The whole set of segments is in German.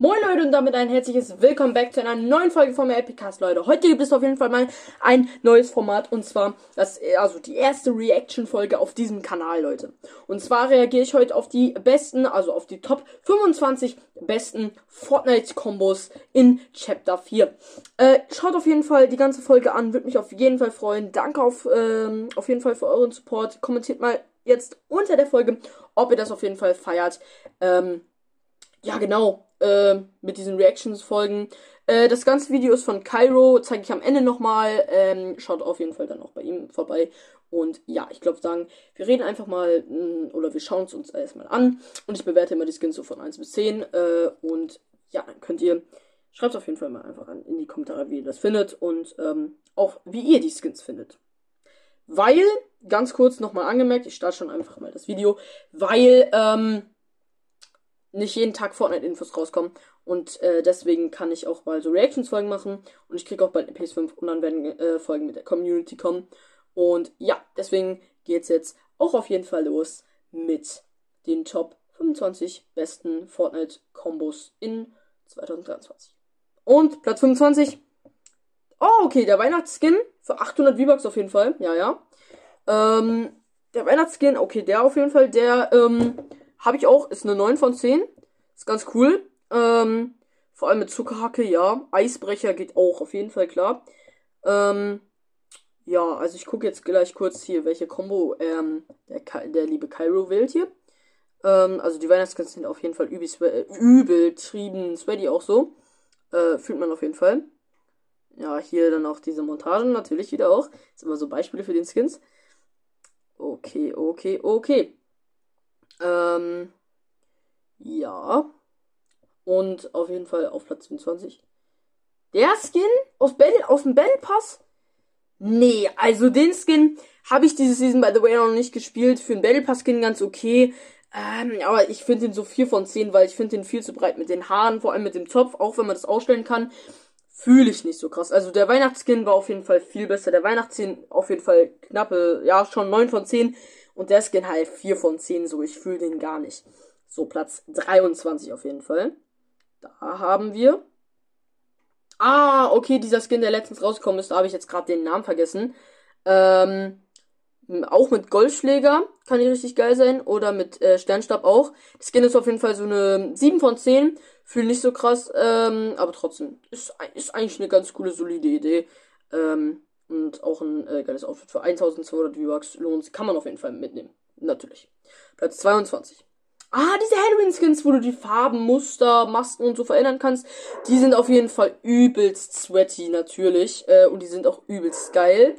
Moin Leute und damit ein herzliches Willkommen back zu einer neuen Folge von mir Epicast, Leute. Heute gibt es auf jeden Fall mal ein neues Format und zwar das also die erste Reaction Folge auf diesem Kanal, Leute. Und zwar reagiere ich heute auf die besten, also auf die Top 25 besten Fortnite Kombos in Chapter 4. Äh, schaut auf jeden Fall die ganze Folge an, würde mich auf jeden Fall freuen. Danke auf ähm, auf jeden Fall für euren Support. Kommentiert mal jetzt unter der Folge, ob ihr das auf jeden Fall feiert. Ähm, ja, genau äh, mit diesen Reactions-Folgen. Äh, das ganze Video ist von Cairo, zeige ich am Ende nochmal. Ähm, schaut auf jeden Fall dann auch bei ihm vorbei. Und ja, ich glaube sagen, wir reden einfach mal mh, mm, oder wir schauen es uns erstmal an. Und ich bewerte immer die Skins so von 1 bis 10. Äh, und ja, dann könnt ihr, schreibt auf jeden Fall mal einfach an, in die Kommentare, wie ihr das findet und ähm, auch wie ihr die Skins findet. Weil, ganz kurz nochmal angemerkt, ich starte schon einfach mal das Video, weil, ähm, nicht jeden Tag Fortnite-Infos rauskommen. Und äh, deswegen kann ich auch mal so Reactions-Folgen machen. Und ich kriege auch bald eine PS5 und dann werden äh, Folgen mit der Community kommen. Und ja, deswegen geht's jetzt auch auf jeden Fall los mit den Top 25 besten Fortnite-Kombos in 2023. Und Platz 25. Oh, okay, der Weihnachtsskin für 800 V-Bucks auf jeden Fall. Ja, ja. Ähm, der Weihnachtsskin, okay, der auf jeden Fall, der, ähm, habe ich auch, ist eine 9 von 10. Ist ganz cool. Ähm, vor allem mit Zuckerhacke, ja. Eisbrecher geht auch, auf jeden Fall klar. Ähm, ja, also ich gucke jetzt gleich kurz hier, welche Combo ähm, der, der liebe Cairo wählt hier. Ähm, also die Weihnachtsskins sind auf jeden Fall übel, übel trieben, sweaty auch so. Äh, fühlt man auf jeden Fall. Ja, hier dann auch diese Montagen natürlich wieder auch. Das sind immer so Beispiele für den Skins. Okay, okay, okay. Ähm, ja. Und auf jeden Fall auf Platz 25. Der Skin aus, Battle, aus dem Battle Pass? Nee, also den Skin habe ich diese Season by the way noch nicht gespielt. Für einen Battle Pass Skin ganz okay. Ähm, aber ich finde den so 4 von 10, weil ich finde den viel zu breit mit den Haaren, vor allem mit dem Zopf, auch wenn man das ausstellen kann. Fühle ich nicht so krass. Also der Weihnachtsskin war auf jeden Fall viel besser. Der Weihnachtsskin auf jeden Fall knappe, ja, schon 9 von 10. Und der Skin halt 4 von 10, so ich fühle den gar nicht. So, Platz 23 auf jeden Fall. Da haben wir. Ah, okay, dieser Skin, der letztens rausgekommen ist, da habe ich jetzt gerade den Namen vergessen. Ähm, auch mit Goldschläger kann die richtig geil sein. Oder mit äh, Sternstab auch. Der Skin ist auf jeden Fall so eine 7 von 10. Fühle nicht so krass, ähm, aber trotzdem. Ist, ist eigentlich eine ganz coole, solide Idee. Ähm, und auch ein äh, geiles Outfit für 1200 V-Bucks lohnt Kann man auf jeden Fall mitnehmen. Natürlich. Platz 22. Ah, diese Halloween-Skins, wo du die Farben, Muster, Masken und so verändern kannst, die sind auf jeden Fall übelst sweaty, natürlich. Äh, und die sind auch übelst geil.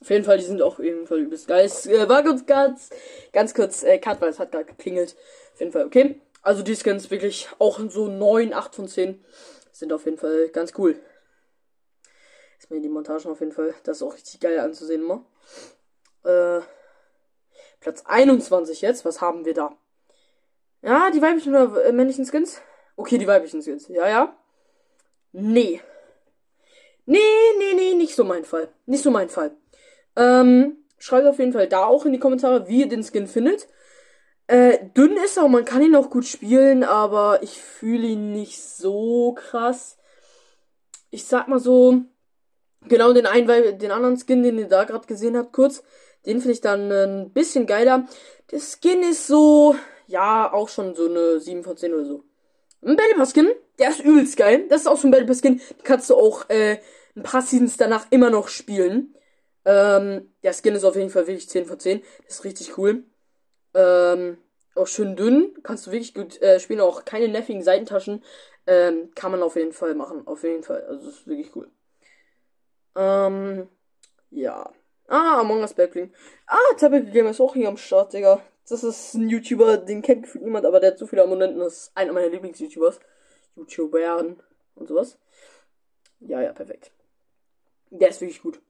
Auf jeden Fall, die sind auch auf jeden Fall übelst geil. Es äh, war ganz, ganz, ganz kurz äh, Cut, weil es hat gerade geklingelt. Auf jeden Fall, okay. Also die Skins wirklich auch so 9, 8 von 10. Sind auf jeden Fall ganz cool ist mir die Montagen auf jeden Fall. Das ist auch richtig geil anzusehen immer. Äh, Platz 21 jetzt. Was haben wir da? Ja, die weiblichen oder äh, männlichen Skins? Okay, die weiblichen Skins. Ja, ja. Nee. Nee, nee, nee, nicht so mein Fall. Nicht so mein Fall. Ähm, schreibt auf jeden Fall da auch in die Kommentare, wie ihr den Skin findet. Äh, dünn ist er und man kann ihn auch gut spielen, aber ich fühle ihn nicht so krass. Ich sag mal so, Genau, den einen, weil den anderen Skin, den ihr da gerade gesehen habt, kurz, den finde ich dann äh, ein bisschen geiler. Der Skin ist so, ja, auch schon so eine 7 von 10 oder so. Ein Battle Pass Skin, der ist übelst geil. Das ist auch so ein Battle Pass Skin, den kannst du auch äh, ein paar Seasons danach immer noch spielen. Ähm, der Skin ist auf jeden Fall wirklich 10 von 10. Das ist richtig cool. Ähm, auch schön dünn, kannst du wirklich gut äh, spielen, auch keine nervigen Seitentaschen. Ähm, kann man auf jeden Fall machen, auf jeden Fall. Also, das ist wirklich cool. Ähm, ja. Ah, Among Us Backling. Ah, Tablet Gamer ist auch hier am Start, Digga. Das ist ein YouTuber, den kennt gefühlt niemand, aber der hat so viele Abonnenten, das ist einer meiner Lieblings-YouTubers. YouTubern und sowas. Ja, ja, perfekt. Der ist wirklich gut.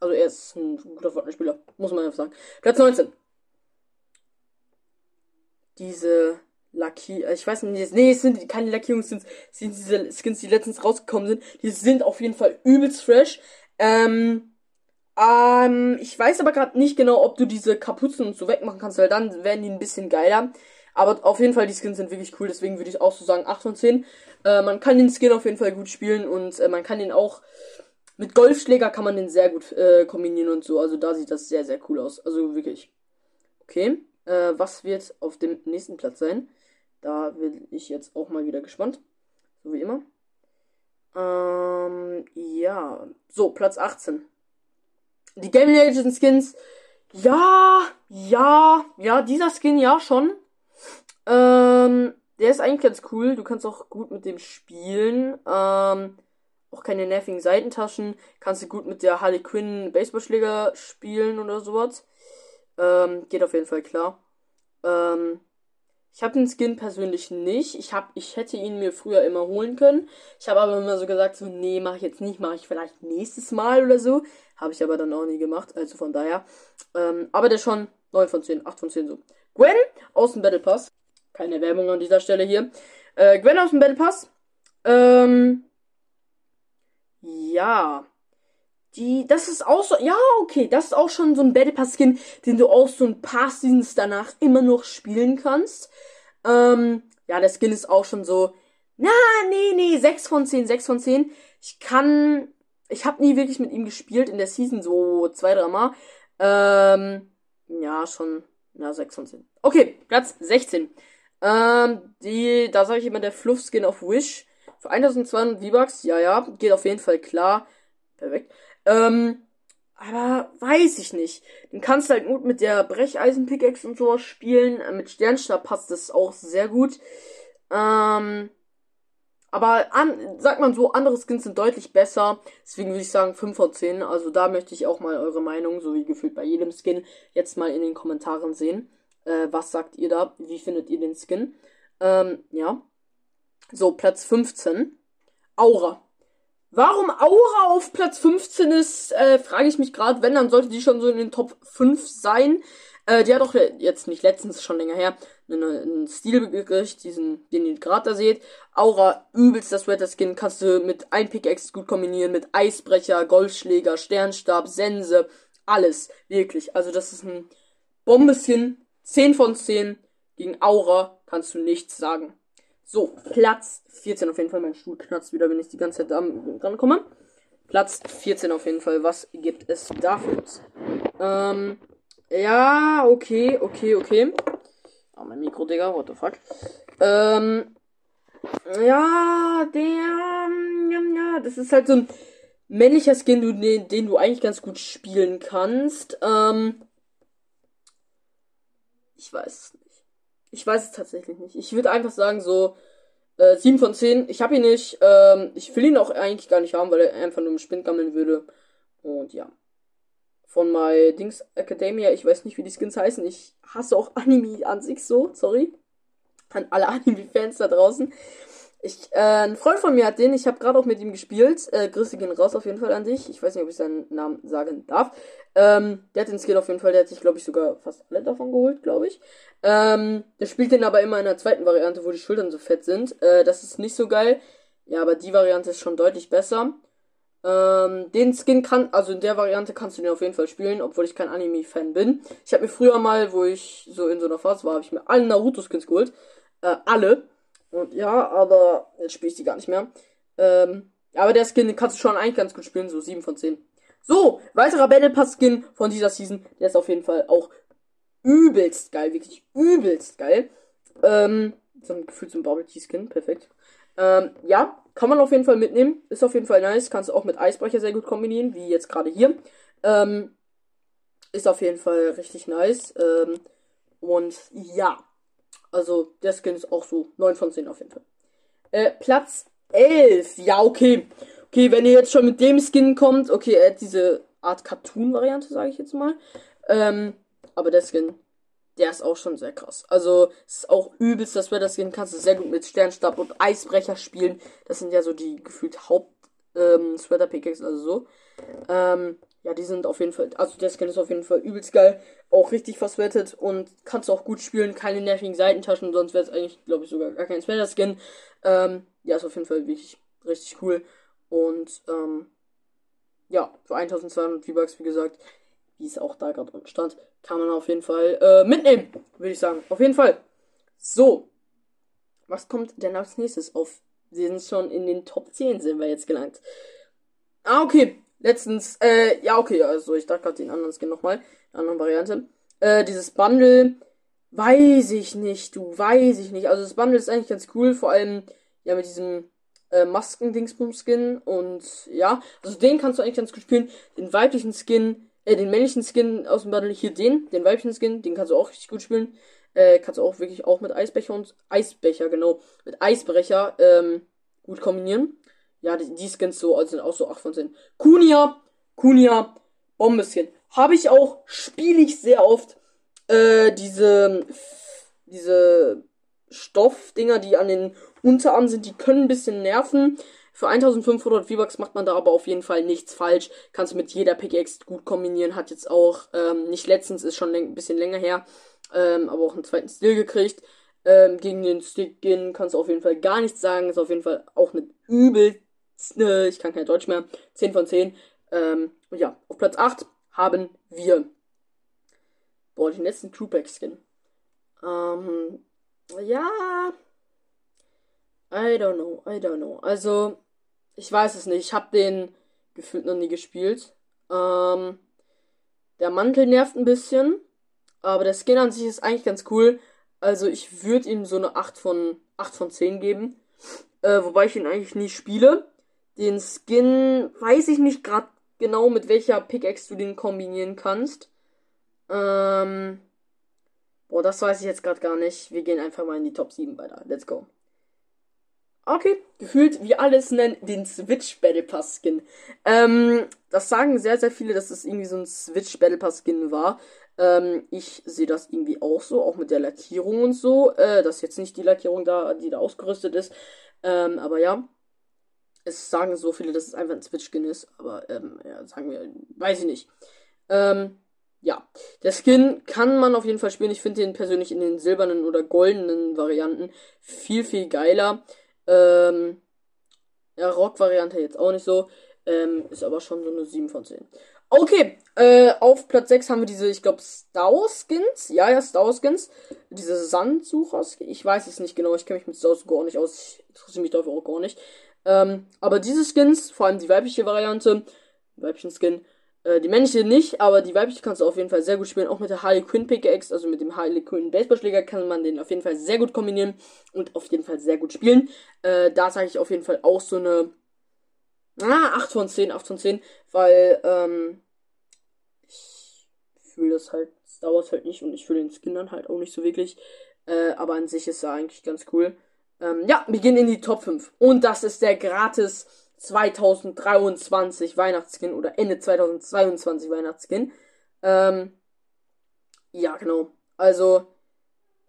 Also er ist ein guter Fortnite-Spieler, muss man einfach sagen. Platz 19. Diese Lucky, äh, ich weiß nicht, nee, es sind keine Lackierungsskins, es sind diese Skins, die letztens rausgekommen sind. Die sind auf jeden Fall übelst fresh. Ähm, ähm, ich weiß aber gerade nicht genau, ob du diese Kapuzen und so wegmachen kannst, weil dann werden die ein bisschen geiler. Aber auf jeden Fall, die Skins sind wirklich cool, deswegen würde ich auch so sagen 8 von 10. Äh, man kann den Skin auf jeden Fall gut spielen und äh, man kann den auch mit Golfschläger kann man den sehr gut äh, kombinieren und so. Also da sieht das sehr, sehr cool aus. Also wirklich. Okay. Äh, was wird auf dem nächsten Platz sein? Da bin ich jetzt auch mal wieder gespannt. So wie immer. Ähm, ja. So, Platz 18. Die Game Legends Skins. Ja, ja, ja, dieser Skin ja schon. Ähm, der ist eigentlich ganz cool. Du kannst auch gut mit dem spielen. Ähm, auch keine nervigen Seitentaschen. Kannst du gut mit der Harley Quinn Baseballschläger spielen oder sowas. Ähm, geht auf jeden Fall klar. Ähm, ich habe den Skin persönlich nicht. Ich hab, ich hätte ihn mir früher immer holen können. Ich habe aber immer so gesagt, so, nee, mache ich jetzt nicht, mache ich vielleicht nächstes Mal oder so. Habe ich aber dann auch nie gemacht. Also von daher. Ähm, aber der schon 9 von 10, 8 von 10 so. Gwen aus dem Battle Pass. Keine Werbung an dieser Stelle hier. Äh, Gwen aus dem Battle Pass. Ähm, ja. Die, das ist auch so, ja, okay, das ist auch schon so ein Battle Pass Skin, den du auch so ein paar Seasons danach immer noch spielen kannst. Ähm, ja, der Skin ist auch schon so, na, nee, nee, 6 von 10, 6 von 10. Ich kann, ich habe nie wirklich mit ihm gespielt in der Season, so zwei, drei Mal. Ähm, ja, schon, ja, 6 von 10. Okay, Platz 16. Ähm, die, da sage ich immer der Fluff Skin auf Wish. Für 1200 V-Bucks, ja, ja, geht auf jeden Fall klar. Perfekt. Ähm, aber weiß ich nicht. Den kannst du halt gut mit der Brecheisen-Pickaxe und sowas spielen. Äh, mit Sternstab passt das auch sehr gut. Ähm, aber an, sagt man so, andere Skins sind deutlich besser. Deswegen würde ich sagen 5 von 10. Also da möchte ich auch mal eure Meinung, so wie gefühlt bei jedem Skin, jetzt mal in den Kommentaren sehen. Äh, was sagt ihr da? Wie findet ihr den Skin? Ähm, ja. So, Platz 15. Aura. Warum Aura auf Platz 15 ist, äh, frage ich mich gerade. Wenn, dann sollte die schon so in den Top 5 sein. Äh, die hat auch jetzt nicht letztens, schon länger her, einen, Stil gekriegt, diesen, den ihr gerade da seht. Aura, übelst das Sweater Skin, kannst du mit ein Pickaxe gut kombinieren, mit Eisbrecher, Golfschläger, Sternstab, Sense, alles. Wirklich. Also das ist ein Bombeskin. 10 von 10. Gegen Aura kannst du nichts sagen. So, Platz 14 auf jeden Fall. Mein Stuhl knarzt wieder, wenn ich die ganze Zeit dran komme. Platz 14 auf jeden Fall. Was gibt es dafür? Ähm, ja, okay, okay, okay. Oh, mein Mikro, Digga, what the fuck. Ähm, ja, der, ja, das ist halt so ein männlicher Skin, den, den du eigentlich ganz gut spielen kannst. Ähm, ich weiß nicht. Ich weiß es tatsächlich nicht. Ich würde einfach sagen, so äh, 7 von 10. Ich habe ihn nicht. Ähm, ich will ihn auch eigentlich gar nicht haben, weil er einfach nur im Spind gammeln würde. Und ja. Von My Dings Academia, ich weiß nicht, wie die Skins heißen. Ich hasse auch Anime an sich so, sorry. An alle Anime-Fans da draußen. Ich, äh, ein Freund von mir hat den, ich habe gerade auch mit ihm gespielt. Äh, Grüße gehen raus auf jeden Fall an dich. Ich weiß nicht, ob ich seinen Namen sagen darf. Ähm, der hat den Skill auf jeden Fall, der hat sich, glaube ich, sogar fast alle davon geholt, glaube ich. Ähm, der spielt den aber immer in der zweiten Variante, wo die Schultern so fett sind. Äh, das ist nicht so geil. Ja, aber die Variante ist schon deutlich besser. Ähm, den Skin kann, also in der Variante kannst du den auf jeden Fall spielen, obwohl ich kein Anime-Fan bin. Ich habe mir früher mal, wo ich so in so einer Phase war, habe ich mir alle Naruto-Skins geholt. Äh, alle. Und ja, aber jetzt spiele ich die gar nicht mehr. Ähm, aber der Skin kannst du schon eigentlich ganz gut spielen, so 7 von 10. So, weiterer Battle Pass Skin von dieser Season. Der ist auf jeden Fall auch übelst geil, wirklich übelst geil. Ähm, so ein Gefühl zum Bubble Tea Skin, perfekt. Ähm, ja, kann man auf jeden Fall mitnehmen. Ist auf jeden Fall nice. Kannst du auch mit Eisbrecher sehr gut kombinieren, wie jetzt gerade hier. Ähm, ist auf jeden Fall richtig nice. Ähm, und ja, also der Skin ist auch so 9 von 10 auf jeden Fall. Äh, Platz 11. Ja, okay. Okay, wenn ihr jetzt schon mit dem Skin kommt, okay, er hat diese Art Cartoon-Variante, sage ich jetzt mal. Ähm, aber der Skin, der ist auch schon sehr krass. Also, es ist auch übelst das Wetter-Skin. Kannst du sehr gut mit Sternstab und Eisbrecher spielen. Das sind ja so die gefühlt Haupt ähm, also so. Ähm, ja, die sind auf jeden Fall, also der Skin ist auf jeden Fall übelst geil. Auch richtig verswettet und kannst auch gut spielen. Keine nervigen Seitentaschen, sonst wäre es eigentlich, glaube ich, sogar gar kein Sweater-Skin. Ähm, ja, ist auf jeden Fall wirklich richtig cool. Und, ähm, ja, für 1200 V-Bucks, wie gesagt, wie es auch da gerade stand, kann man auf jeden Fall äh, mitnehmen, würde ich sagen. Auf jeden Fall. So. Was kommt denn als nächstes auf? Sie sind schon in den Top 10 sind wir jetzt gelangt. Ah, okay. Letztens, äh, ja, okay, also ich dachte gerade den anderen Skin nochmal, andere Variante. Äh, dieses Bundle, weiß ich nicht, du, weiß ich nicht. Also das Bundle ist eigentlich ganz cool, vor allem, ja, mit diesem äh, Masken-Dingsbum-Skin und ja, also den kannst du eigentlich ganz gut spielen. Den weiblichen Skin, äh, den männlichen Skin aus dem Bundle, hier den, den weiblichen Skin, den kannst du auch richtig gut spielen. Äh, kannst du auch wirklich auch mit Eisbecher und Eisbecher, genau, mit Eisbrecher, ähm, gut kombinieren. Ja, die, die Skins so, also sind auch so 8 von 10. Kunia, Kunia, Bombeskin. Habe ich auch, spiele ich sehr oft. Äh, diese, diese Stoffdinger, die an den Unterarmen sind, die können ein bisschen nerven. Für 1500 V-Bucks macht man da aber auf jeden Fall nichts falsch. Kannst mit jeder Pickaxe gut kombinieren. Hat jetzt auch, ähm, nicht letztens, ist schon ein bisschen länger her, ähm, aber auch einen zweiten Stil gekriegt. Ähm, gegen den Stick-Gin kannst du auf jeden Fall gar nichts sagen. Ist auf jeden Fall auch eine übel äh, ich kann kein Deutsch mehr, 10 von 10. Ähm, und ja, auf Platz 8 haben wir, boah, den letzten Crewback-Skin. Ähm, ja, I don't know, I don't know. Also, ich weiß es nicht, ich habe den gefühlt noch nie gespielt. Ähm, der Mantel nervt ein bisschen, aber der Skin an sich ist eigentlich ganz cool. Also ich würde ihm so eine 8 von, 8 von 10 geben. Äh, wobei ich ihn eigentlich nie spiele. Den Skin weiß ich nicht gerade genau, mit welcher Pickaxe du den kombinieren kannst. Ähm. Boah, das weiß ich jetzt gerade gar nicht. Wir gehen einfach mal in die Top 7 weiter. Let's go. Okay, gefühlt, wie alles nennen, den Switch Battle Pass Skin. Ähm, das sagen sehr, sehr viele, dass es irgendwie so ein Switch Battle Pass Skin war. Ähm, ich sehe das irgendwie auch so, auch mit der Lackierung und so. Äh, das ist jetzt nicht die Lackierung da, die da ausgerüstet ist. Ähm, aber ja, es sagen so viele, dass es einfach ein Switch-Skin ist, aber ähm, ja, sagen wir, weiß ich nicht. Ähm, ja, der Skin kann man auf jeden Fall spielen. Ich finde den persönlich in den silbernen oder goldenen Varianten viel, viel geiler. Ähm, ja, Rock-Variante jetzt auch nicht so. Ähm, ist aber schon so eine 7 von 10. Okay, äh, auf Platz 6 haben wir diese, ich glaube, Star Skins. Ja, ja, Star Skins. Diese Sandsucher. Ich weiß es nicht genau. Ich kenne mich mit Star gar nicht aus. Ich interessiere mich dafür auch gar nicht. Ähm, aber diese Skins, vor allem die weibliche Variante, weiblichen Skin, äh, die männliche nicht, aber die weibliche kannst du auf jeden Fall sehr gut spielen. Auch mit der Harley Quinn Pickaxe, also mit dem Harley Quinn Baseballschläger, kann man den auf jeden Fall sehr gut kombinieren und auf jeden Fall sehr gut spielen. Äh, da sage ich auf jeden Fall auch so eine ah, 8 von 10, 8 von 10, weil ähm, ich fühle das halt, es dauert halt nicht und ich fühle den Skin dann halt auch nicht so wirklich. Äh, aber an sich ist er eigentlich ganz cool. Ähm, ja, wir gehen in die Top 5. Und das ist der gratis 2023 Weihnachtsskin oder Ende 2022 Weihnachtsskin. Ähm, ja, genau. Also,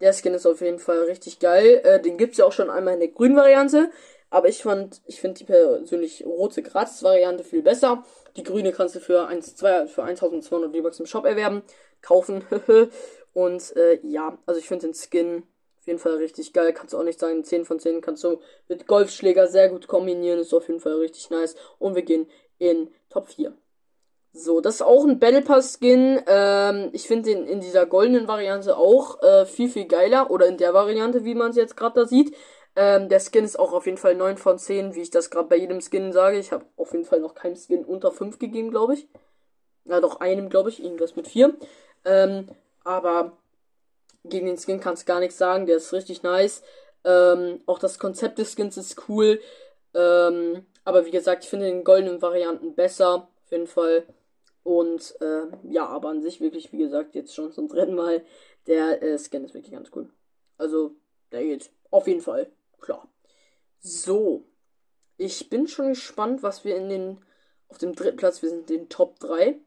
der Skin ist auf jeden Fall richtig geil. Äh, den gibt's ja auch schon einmal in der grünen Variante. Aber ich fand, ich finde die persönlich rote Gratis-Variante viel besser. Die grüne kannst du für 1, 2, für 1200 V-Bucks im Shop erwerben, kaufen. Und äh, ja, also ich finde den Skin auf jeden Fall richtig geil. Kannst du auch nicht sagen, 10 von 10 kannst du mit Golfschläger sehr gut kombinieren. Ist auf jeden Fall richtig nice. Und wir gehen in Top 4. So, das ist auch ein Battle Pass Skin. Ähm, ich finde den in dieser goldenen Variante auch äh, viel, viel geiler. Oder in der Variante, wie man es jetzt gerade da sieht. Ähm, der Skin ist auch auf jeden Fall 9 von 10, wie ich das gerade bei jedem Skin sage. Ich habe auf jeden Fall noch keinem Skin unter 5 gegeben, glaube ich. Ja, doch einem, glaube ich, irgendwas mit 4. Ähm, aber gegen den Skin kannst du gar nichts sagen, der ist richtig nice. Ähm, auch das Konzept des Skins ist cool. Ähm, aber wie gesagt, ich finde den goldenen Varianten besser, auf jeden Fall. Und äh, ja, aber an sich wirklich, wie gesagt, jetzt schon zum dritten Mal, der äh, Skin ist wirklich ganz cool. Also, der geht auf jeden Fall klar. So, ich bin schon gespannt, was wir in den auf dem dritten Platz, wir sind in den Top 3.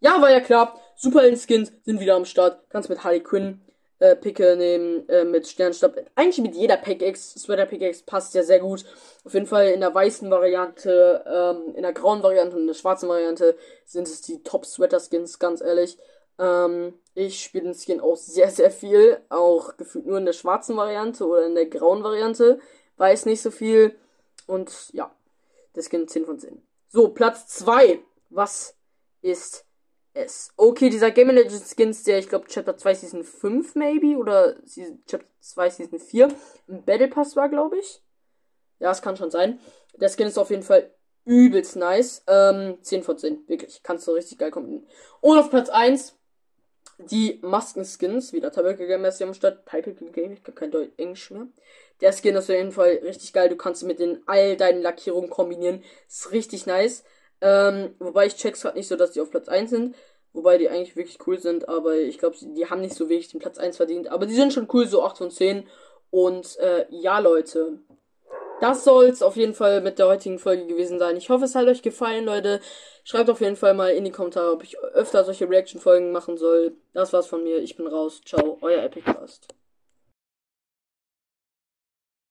Ja, war ja klar. Superhelden-Skins sind wieder am Start. Kannst mit Harley Quinn äh, Picke nehmen äh, mit Sternstab. Eigentlich mit jeder Pickaxe. Sweater Pickaxe passt ja sehr gut. Auf jeden Fall in der weißen Variante, ähm, in der grauen Variante und in der schwarzen Variante sind es die Top Sweater Skins, ganz ehrlich. Ähm, ich spiele den Skin auch sehr, sehr viel. Auch gefühlt nur in der schwarzen Variante oder in der grauen Variante. Weiß nicht so viel. Und ja, der Skin 10 von 10. So, Platz 2. Was ist S. Okay, dieser Game Legends Skins, der ich glaube Chapter 2 Season 5 maybe oder Chapter 2 Season 4 im Battle Pass war, glaube ich. Ja, es kann schon sein. Der Skin ist auf jeden Fall übelst nice. Ähm, 10 von 10, wirklich. Kannst du richtig geil kombinieren. Und auf Platz 1 die Maskenskins, wieder Tabaka Game am Start. Typical Game, ich kann kein Deutsch Englisch mehr. Der Skin ist auf jeden Fall richtig geil. Du kannst mit den all deinen Lackierungen kombinieren. Ist richtig nice. Ähm, wobei ich check's gerade nicht so, dass die auf Platz 1 sind. Wobei die eigentlich wirklich cool sind, aber ich glaube, die haben nicht so wirklich den Platz 1 verdient. Aber die sind schon cool, so 8 von 10. Und äh, ja, Leute. Das soll's auf jeden Fall mit der heutigen Folge gewesen sein. Ich hoffe, es hat euch gefallen, Leute. Schreibt auf jeden Fall mal in die Kommentare, ob ich öfter solche Reaction-Folgen machen soll. Das war's von mir. Ich bin raus. Ciao, euer Epicast.